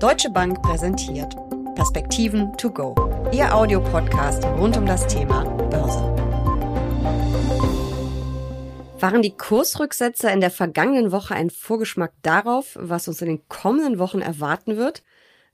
Deutsche Bank präsentiert Perspektiven to go, Ihr Audiopodcast rund um das Thema Börse. Waren die Kursrücksetzer in der vergangenen Woche ein Vorgeschmack darauf, was uns in den kommenden Wochen erwarten wird?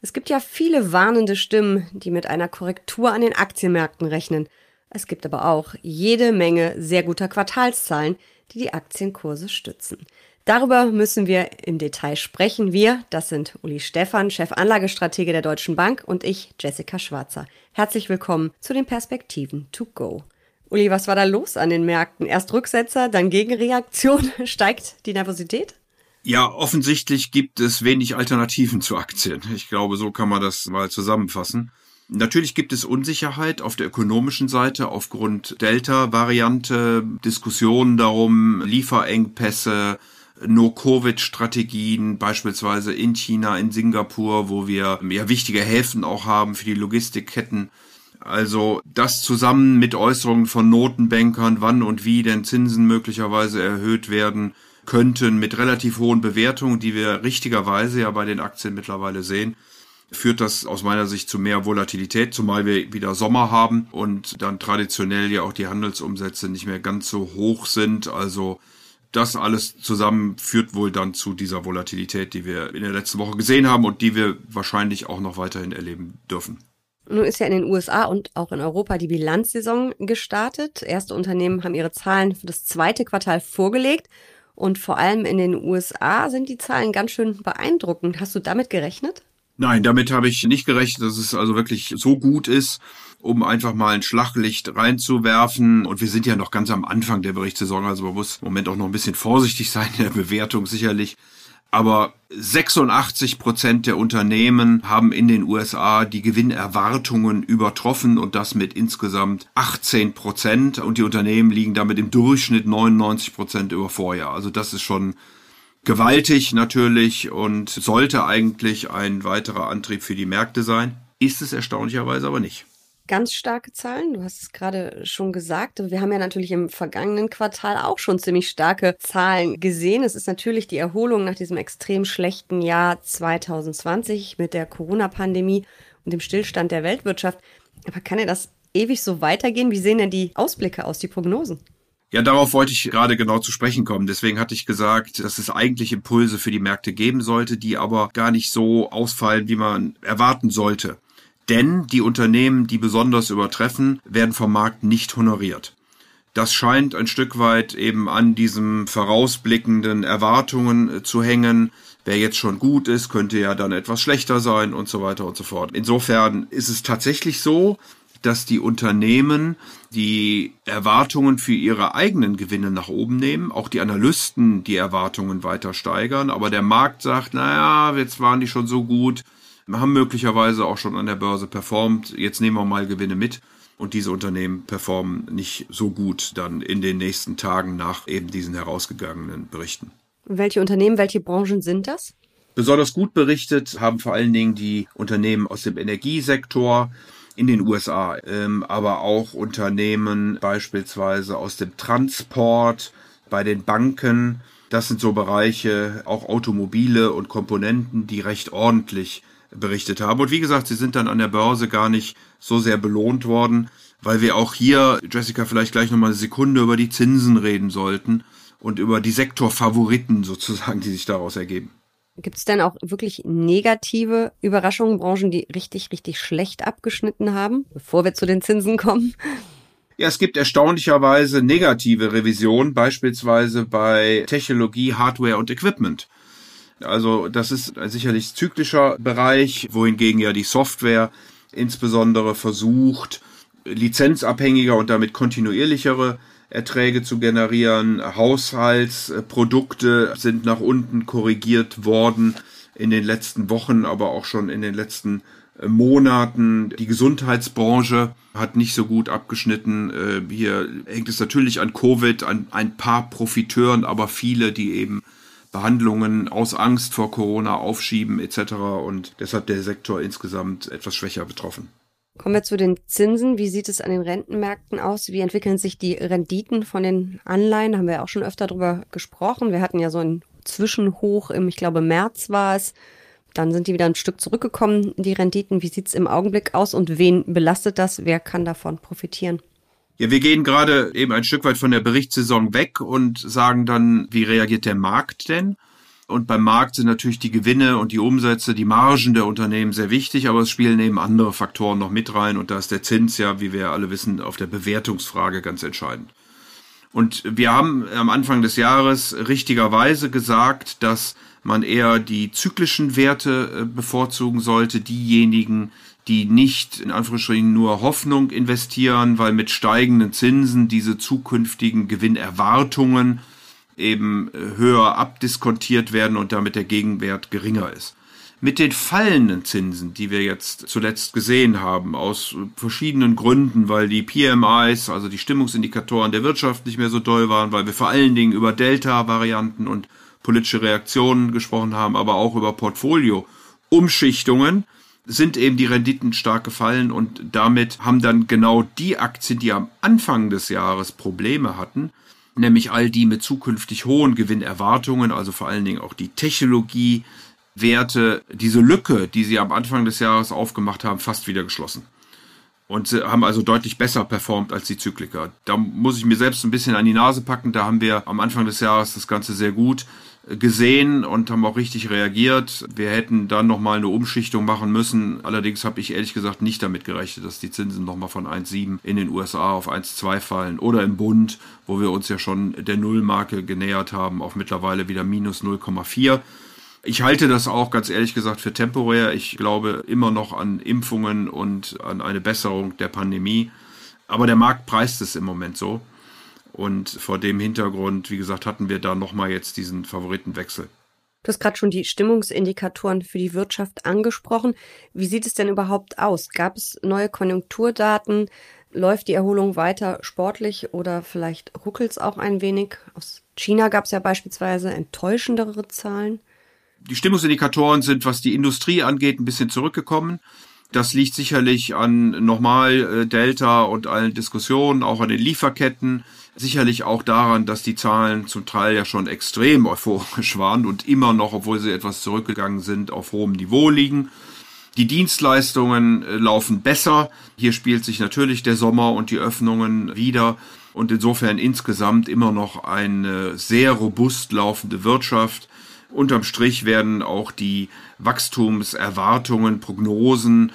Es gibt ja viele warnende Stimmen, die mit einer Korrektur an den Aktienmärkten rechnen. Es gibt aber auch jede Menge sehr guter Quartalszahlen, die die Aktienkurse stützen. Darüber müssen wir im Detail sprechen. Wir, das sind Uli Stephan, Chefanlagestratege der Deutschen Bank und ich, Jessica Schwarzer. Herzlich willkommen zu den Perspektiven to go. Uli, was war da los an den Märkten? Erst Rücksetzer, dann Gegenreaktion. Steigt die Nervosität? Ja, offensichtlich gibt es wenig Alternativen zu Aktien. Ich glaube, so kann man das mal zusammenfassen. Natürlich gibt es Unsicherheit auf der ökonomischen Seite aufgrund Delta-Variante, Diskussionen darum, Lieferengpässe, No-Covid-Strategien, beispielsweise in China, in Singapur, wo wir ja wichtige Häfen auch haben für die Logistikketten. Also das zusammen mit Äußerungen von Notenbankern, wann und wie denn Zinsen möglicherweise erhöht werden könnten, mit relativ hohen Bewertungen, die wir richtigerweise ja bei den Aktien mittlerweile sehen, führt das aus meiner Sicht zu mehr Volatilität, zumal wir wieder Sommer haben und dann traditionell ja auch die Handelsumsätze nicht mehr ganz so hoch sind. Also das alles zusammen führt wohl dann zu dieser Volatilität, die wir in der letzten Woche gesehen haben und die wir wahrscheinlich auch noch weiterhin erleben dürfen. Nun ist ja in den USA und auch in Europa die Bilanzsaison gestartet. Erste Unternehmen haben ihre Zahlen für das zweite Quartal vorgelegt. Und vor allem in den USA sind die Zahlen ganz schön beeindruckend. Hast du damit gerechnet? Nein, damit habe ich nicht gerechnet, dass es also wirklich so gut ist, um einfach mal ein Schlaglicht reinzuwerfen. Und wir sind ja noch ganz am Anfang der Berichtssaison, also man muss im Moment auch noch ein bisschen vorsichtig sein in der Bewertung sicherlich. Aber 86 Prozent der Unternehmen haben in den USA die Gewinnerwartungen übertroffen und das mit insgesamt 18 Prozent. Und die Unternehmen liegen damit im Durchschnitt 99 Prozent über Vorjahr. Also das ist schon gewaltig natürlich und sollte eigentlich ein weiterer Antrieb für die Märkte sein. Ist es erstaunlicherweise aber nicht ganz starke Zahlen. Du hast es gerade schon gesagt. Wir haben ja natürlich im vergangenen Quartal auch schon ziemlich starke Zahlen gesehen. Es ist natürlich die Erholung nach diesem extrem schlechten Jahr 2020 mit der Corona-Pandemie und dem Stillstand der Weltwirtschaft. Aber kann ja das ewig so weitergehen? Wie sehen denn die Ausblicke aus, die Prognosen? Ja, darauf wollte ich gerade genau zu sprechen kommen. Deswegen hatte ich gesagt, dass es eigentlich Impulse für die Märkte geben sollte, die aber gar nicht so ausfallen, wie man erwarten sollte. Denn die Unternehmen, die besonders übertreffen, werden vom Markt nicht honoriert. Das scheint ein Stück weit eben an diesem vorausblickenden Erwartungen äh, zu hängen. Wer jetzt schon gut ist, könnte ja dann etwas schlechter sein und so weiter und so fort. Insofern ist es tatsächlich so, dass die Unternehmen die Erwartungen für ihre eigenen Gewinne nach oben nehmen, auch die Analysten die Erwartungen weiter steigern, aber der Markt sagt, naja, jetzt waren die schon so gut, haben möglicherweise auch schon an der Börse performt, jetzt nehmen wir mal Gewinne mit. Und diese Unternehmen performen nicht so gut dann in den nächsten Tagen nach eben diesen herausgegangenen Berichten. Welche Unternehmen, welche Branchen sind das? Besonders gut berichtet haben vor allen Dingen die Unternehmen aus dem Energiesektor, in den USA, ähm, aber auch Unternehmen beispielsweise aus dem Transport, bei den Banken. Das sind so Bereiche, auch Automobile und Komponenten, die recht ordentlich berichtet haben. Und wie gesagt, sie sind dann an der Börse gar nicht so sehr belohnt worden, weil wir auch hier, Jessica, vielleicht gleich nochmal eine Sekunde über die Zinsen reden sollten und über die Sektorfavoriten sozusagen, die sich daraus ergeben. Gibt es denn auch wirklich negative Überraschungen, Branchen, die richtig, richtig schlecht abgeschnitten haben, bevor wir zu den Zinsen kommen? Ja, es gibt erstaunlicherweise negative Revisionen, beispielsweise bei Technologie, Hardware und Equipment. Also das ist ein sicherlich zyklischer Bereich, wohingegen ja die Software insbesondere versucht, lizenzabhängiger und damit kontinuierlichere Erträge zu generieren. Haushaltsprodukte sind nach unten korrigiert worden in den letzten Wochen, aber auch schon in den letzten äh, Monaten. Die Gesundheitsbranche hat nicht so gut abgeschnitten. Äh, hier hängt es natürlich an Covid, an ein paar Profiteuren, aber viele, die eben Behandlungen aus Angst vor Corona aufschieben etc. Und deshalb der Sektor insgesamt etwas schwächer betroffen. Kommen wir zu den Zinsen. Wie sieht es an den Rentenmärkten aus? Wie entwickeln sich die Renditen von den Anleihen? Haben wir auch schon öfter darüber gesprochen. Wir hatten ja so ein Zwischenhoch im, ich glaube, März war es. Dann sind die wieder ein Stück zurückgekommen, die Renditen. Wie sieht's im Augenblick aus und wen belastet das? Wer kann davon profitieren? Ja, wir gehen gerade eben ein Stück weit von der Berichtssaison weg und sagen dann, wie reagiert der Markt denn? Und beim Markt sind natürlich die Gewinne und die Umsätze, die Margen der Unternehmen sehr wichtig, aber es spielen eben andere Faktoren noch mit rein und da ist der Zins ja, wie wir alle wissen, auf der Bewertungsfrage ganz entscheidend. Und wir haben am Anfang des Jahres richtigerweise gesagt, dass man eher die zyklischen Werte äh, bevorzugen sollte, diejenigen, die nicht in Anführungsstrichen nur Hoffnung investieren, weil mit steigenden Zinsen diese zukünftigen Gewinnerwartungen eben äh, höher abdiskontiert werden und damit der Gegenwert geringer ist. Mit den fallenden Zinsen, die wir jetzt zuletzt gesehen haben, aus verschiedenen Gründen, weil die PMIs, also die Stimmungsindikatoren der Wirtschaft nicht mehr so doll waren, weil wir vor allen Dingen über Delta-Varianten und politische Reaktionen gesprochen haben, aber auch über Portfolio-Umschichtungen, sind eben die Renditen stark gefallen und damit haben dann genau die Aktien, die am Anfang des Jahres Probleme hatten, nämlich all die mit zukünftig hohen Gewinnerwartungen, also vor allen Dingen auch die Technologiewerte, diese Lücke, die sie am Anfang des Jahres aufgemacht haben, fast wieder geschlossen. Und haben also deutlich besser performt als die Zykliker. Da muss ich mir selbst ein bisschen an die Nase packen. Da haben wir am Anfang des Jahres das Ganze sehr gut gesehen und haben auch richtig reagiert. Wir hätten dann nochmal eine Umschichtung machen müssen. Allerdings habe ich ehrlich gesagt nicht damit gerechnet, dass die Zinsen nochmal von 1,7 in den USA auf 1,2 fallen oder im Bund, wo wir uns ja schon der Nullmarke genähert haben, auf mittlerweile wieder minus 0,4. Ich halte das auch ganz ehrlich gesagt für temporär. Ich glaube immer noch an Impfungen und an eine Besserung der Pandemie. Aber der Markt preist es im Moment so. Und vor dem Hintergrund, wie gesagt, hatten wir da nochmal jetzt diesen Favoritenwechsel. Du hast gerade schon die Stimmungsindikatoren für die Wirtschaft angesprochen. Wie sieht es denn überhaupt aus? Gab es neue Konjunkturdaten? Läuft die Erholung weiter sportlich oder vielleicht ruckelt es auch ein wenig? Aus China gab es ja beispielsweise enttäuschendere Zahlen. Die Stimmungsindikatoren sind, was die Industrie angeht, ein bisschen zurückgekommen. Das liegt sicherlich an nochmal äh, Delta und allen Diskussionen, auch an den Lieferketten. Sicherlich auch daran, dass die Zahlen zum Teil ja schon extrem euphorisch waren und immer noch, obwohl sie etwas zurückgegangen sind, auf hohem Niveau liegen. Die Dienstleistungen äh, laufen besser. Hier spielt sich natürlich der Sommer und die Öffnungen wieder. Und insofern insgesamt immer noch eine sehr robust laufende Wirtschaft. Unterm Strich werden auch die Wachstumserwartungen, Prognosen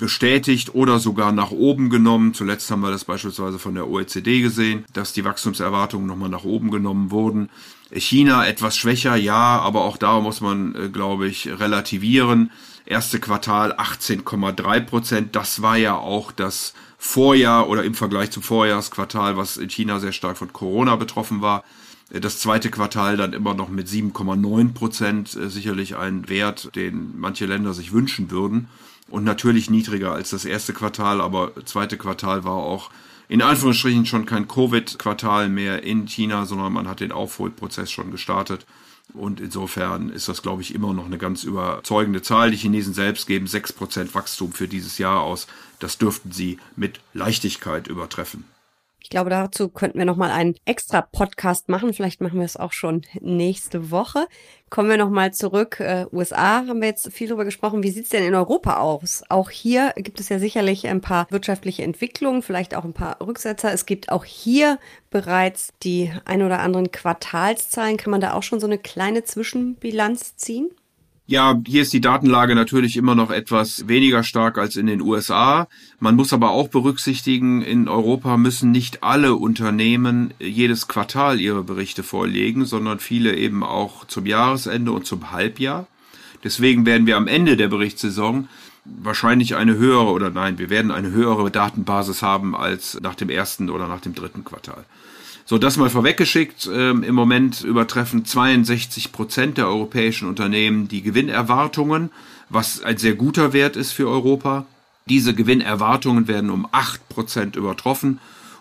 bestätigt oder sogar nach oben genommen. Zuletzt haben wir das beispielsweise von der OECD gesehen, dass die Wachstumserwartungen nochmal nach oben genommen wurden. China etwas schwächer, ja, aber auch da muss man, äh, glaube ich, relativieren. Erste Quartal 18,3 Prozent. Das war ja auch das Vorjahr oder im Vergleich zum Vorjahresquartal, was in China sehr stark von Corona betroffen war. Das zweite Quartal dann immer noch mit 7,9 Prozent, äh, sicherlich ein Wert, den manche Länder sich wünschen würden. Und natürlich niedriger als das erste Quartal, aber zweite Quartal war auch in Anführungsstrichen schon kein Covid-Quartal mehr in China, sondern man hat den Aufholprozess schon gestartet. Und insofern ist das, glaube ich, immer noch eine ganz überzeugende Zahl. Die Chinesen selbst geben 6% Wachstum für dieses Jahr aus. Das dürften sie mit Leichtigkeit übertreffen. Ich glaube, dazu könnten wir nochmal einen extra Podcast machen. Vielleicht machen wir es auch schon nächste Woche. Kommen wir nochmal zurück. Äh, USA haben wir jetzt viel drüber gesprochen. Wie sieht's denn in Europa aus? Auch hier gibt es ja sicherlich ein paar wirtschaftliche Entwicklungen, vielleicht auch ein paar Rücksetzer. Es gibt auch hier bereits die ein oder anderen Quartalszahlen. Kann man da auch schon so eine kleine Zwischenbilanz ziehen? Ja, hier ist die Datenlage natürlich immer noch etwas weniger stark als in den USA. Man muss aber auch berücksichtigen, in Europa müssen nicht alle Unternehmen jedes Quartal ihre Berichte vorlegen, sondern viele eben auch zum Jahresende und zum Halbjahr. Deswegen werden wir am Ende der Berichtssaison wahrscheinlich eine höhere oder nein, wir werden eine höhere Datenbasis haben als nach dem ersten oder nach dem dritten Quartal. So, das mal vorweggeschickt. Ähm, Im Moment übertreffen 62 Prozent der europäischen Unternehmen die Gewinnerwartungen, was ein sehr guter Wert ist für Europa. Diese Gewinnerwartungen werden um 8 Prozent übertroffen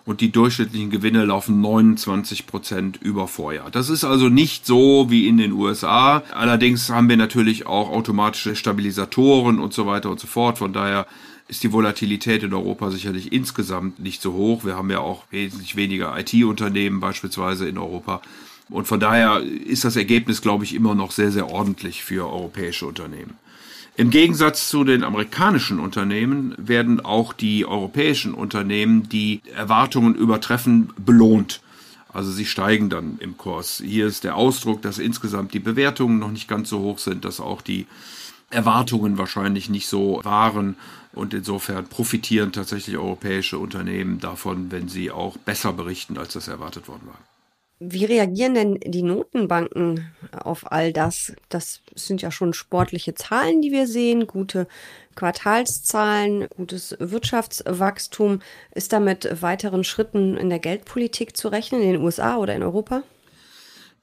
und die durchschnittlichen Gewinne laufen 29 Prozent über Vorjahr. Das ist also nicht so wie in den USA. Allerdings haben wir natürlich auch automatische Stabilisatoren und so weiter und so fort. Von daher ist die Volatilität in Europa sicherlich insgesamt nicht so hoch. Wir haben ja auch wesentlich weniger IT-Unternehmen beispielsweise in Europa. Und von daher ist das Ergebnis, glaube ich, immer noch sehr, sehr ordentlich für europäische Unternehmen. Im Gegensatz zu den amerikanischen Unternehmen werden auch die europäischen Unternehmen, die Erwartungen übertreffen, belohnt. Also sie steigen dann im Kurs. Hier ist der Ausdruck, dass insgesamt die Bewertungen noch nicht ganz so hoch sind, dass auch die Erwartungen wahrscheinlich nicht so waren. Und insofern profitieren tatsächlich europäische Unternehmen davon, wenn sie auch besser berichten, als das erwartet worden war. Wie reagieren denn die Notenbanken auf all das? Das sind ja schon sportliche Zahlen, die wir sehen, gute Quartalszahlen, gutes Wirtschaftswachstum. Ist da mit weiteren Schritten in der Geldpolitik zu rechnen in den USA oder in Europa?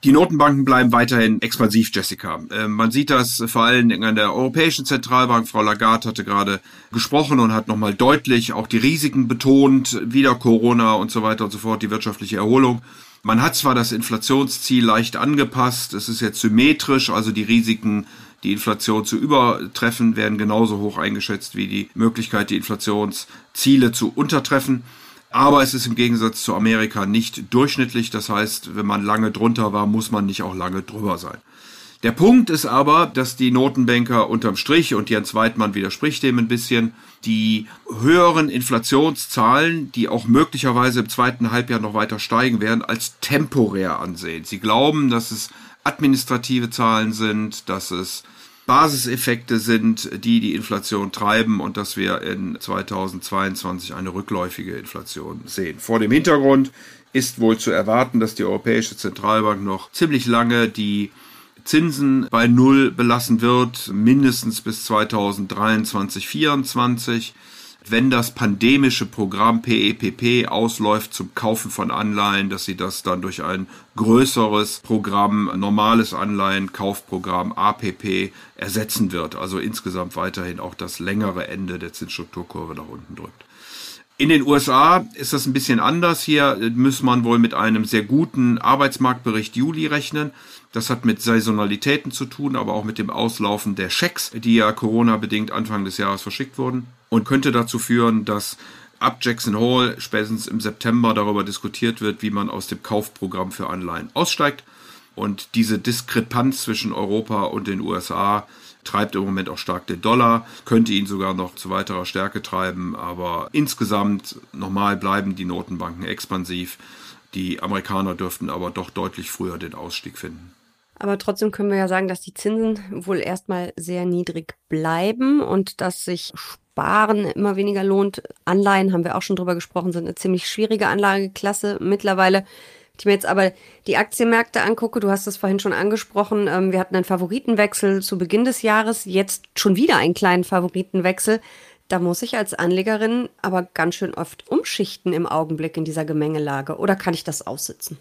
Die Notenbanken bleiben weiterhin expansiv, Jessica. Ähm, man sieht das vor allem an der Europäischen Zentralbank. Frau Lagarde hatte gerade gesprochen und hat nochmal deutlich auch die Risiken betont, wieder Corona und so weiter und so fort, die wirtschaftliche Erholung. Man hat zwar das Inflationsziel leicht angepasst, es ist jetzt symmetrisch, also die Risiken, die Inflation zu übertreffen, werden genauso hoch eingeschätzt wie die Möglichkeit, die Inflationsziele zu untertreffen. Aber es ist im Gegensatz zu Amerika nicht durchschnittlich. Das heißt, wenn man lange drunter war, muss man nicht auch lange drüber sein. Der Punkt ist aber, dass die Notenbanker unterm Strich, und Jens Weidmann widerspricht dem ein bisschen, die höheren Inflationszahlen, die auch möglicherweise im zweiten Halbjahr noch weiter steigen werden, als temporär ansehen. Sie glauben, dass es administrative Zahlen sind, dass es Basiseffekte sind, die die Inflation treiben und dass wir in 2022 eine rückläufige Inflation sehen. Vor dem Hintergrund ist wohl zu erwarten, dass die Europäische Zentralbank noch ziemlich lange die Zinsen bei Null belassen wird, mindestens bis 2023, 2024. Wenn das pandemische Programm PEPP e ausläuft zum Kaufen von Anleihen, dass sie das dann durch ein größeres Programm, normales Anleihenkaufprogramm APP ersetzen wird. Also insgesamt weiterhin auch das längere Ende der Zinsstrukturkurve nach unten drückt. In den USA ist das ein bisschen anders. Hier muss man wohl mit einem sehr guten Arbeitsmarktbericht Juli rechnen. Das hat mit Saisonalitäten zu tun, aber auch mit dem Auslaufen der Schecks, die ja Corona-bedingt Anfang des Jahres verschickt wurden und könnte dazu führen, dass ab Jackson Hole spätestens im September darüber diskutiert wird, wie man aus dem Kaufprogramm für Anleihen aussteigt. Und diese Diskrepanz zwischen Europa und den USA treibt im Moment auch stark den Dollar, könnte ihn sogar noch zu weiterer Stärke treiben, aber insgesamt normal bleiben die Notenbanken expansiv. Die Amerikaner dürften aber doch deutlich früher den Ausstieg finden. Aber trotzdem können wir ja sagen, dass die Zinsen wohl erstmal sehr niedrig bleiben und dass sich Sparen immer weniger lohnt. Anleihen, haben wir auch schon drüber gesprochen, sind eine ziemlich schwierige Anlageklasse mittlerweile. Ich mir jetzt aber die Aktienmärkte angucke, du hast es vorhin schon angesprochen, ähm, wir hatten einen Favoritenwechsel zu Beginn des Jahres, jetzt schon wieder einen kleinen Favoritenwechsel. Da muss ich als Anlegerin aber ganz schön oft umschichten im Augenblick in dieser Gemengelage. Oder kann ich das aussitzen?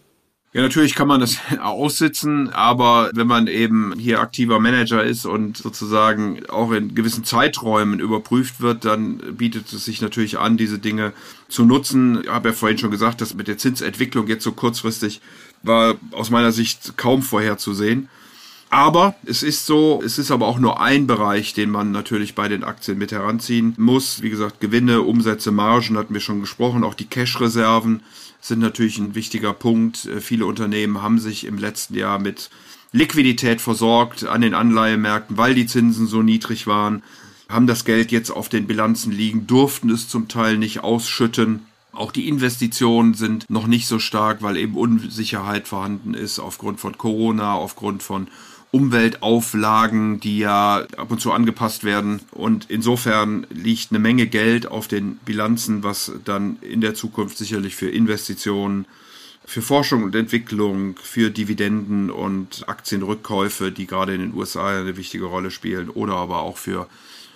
Ja, natürlich kann man das aussitzen, aber wenn man eben hier aktiver Manager ist und sozusagen auch in gewissen Zeiträumen überprüft wird, dann bietet es sich natürlich an, diese Dinge zu nutzen. Ich habe ja vorhin schon gesagt, dass mit der Zinsentwicklung jetzt so kurzfristig war aus meiner Sicht kaum vorherzusehen. Aber es ist so, es ist aber auch nur ein Bereich, den man natürlich bei den Aktien mit heranziehen muss. Wie gesagt, Gewinne, Umsätze, Margen hatten wir schon gesprochen, auch die Cash-Reserven sind natürlich ein wichtiger Punkt. Äh, viele Unternehmen haben sich im letzten Jahr mit Liquidität versorgt an den Anleihemärkten, weil die Zinsen so niedrig waren, haben das Geld jetzt auf den Bilanzen liegen, durften es zum Teil nicht ausschütten. Auch die Investitionen sind noch nicht so stark, weil eben Unsicherheit vorhanden ist aufgrund von Corona, aufgrund von Umweltauflagen, die ja ab und zu angepasst werden. Und insofern liegt eine Menge Geld auf den Bilanzen, was dann in der Zukunft sicherlich für Investitionen, für Forschung und Entwicklung, für Dividenden und Aktienrückkäufe, die gerade in den USA eine wichtige Rolle spielen, oder aber auch für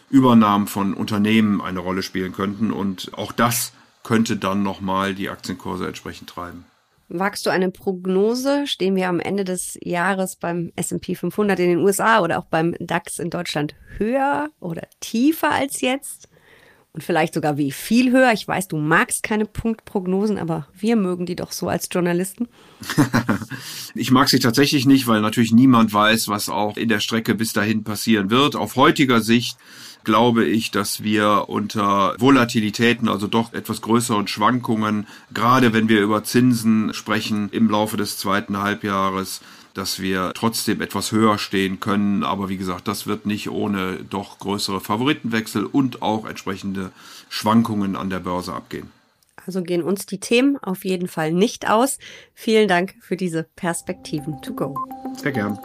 Übernahmen von Unternehmen eine Rolle spielen könnten. Und auch das könnte dann nochmal die Aktienkurse entsprechend treiben. Wagst du eine Prognose? Stehen wir am Ende des Jahres beim S&P 500 in den USA oder auch beim DAX in Deutschland höher oder tiefer als jetzt? und vielleicht sogar wie viel höher. Ich weiß, du magst keine Punktprognosen, aber wir mögen die doch so als Journalisten. ich mag sie tatsächlich nicht, weil natürlich niemand weiß, was auch in der Strecke bis dahin passieren wird. Auf heutiger Sicht glaube ich, dass wir unter Volatilitäten, also doch etwas größeren Schwankungen, gerade wenn wir über Zinsen sprechen im Laufe des zweiten Halbjahres, dass wir trotzdem etwas höher stehen können. Aber wie gesagt, das wird nicht ohne doch größere Favoritenwechsel und auch entsprechende Schwankungen an der Börse abgehen. Also gehen uns die Themen auf jeden Fall nicht aus. Vielen Dank für diese Perspektiven to go. Sehr gern.